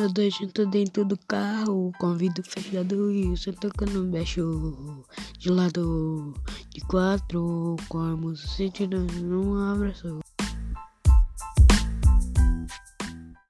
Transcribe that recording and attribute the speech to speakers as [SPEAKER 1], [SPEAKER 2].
[SPEAKER 1] Nós dois juntos dentro do carro, convido fechado e você tocando não mexo de lado, de quatro, como se sentindo um abraço.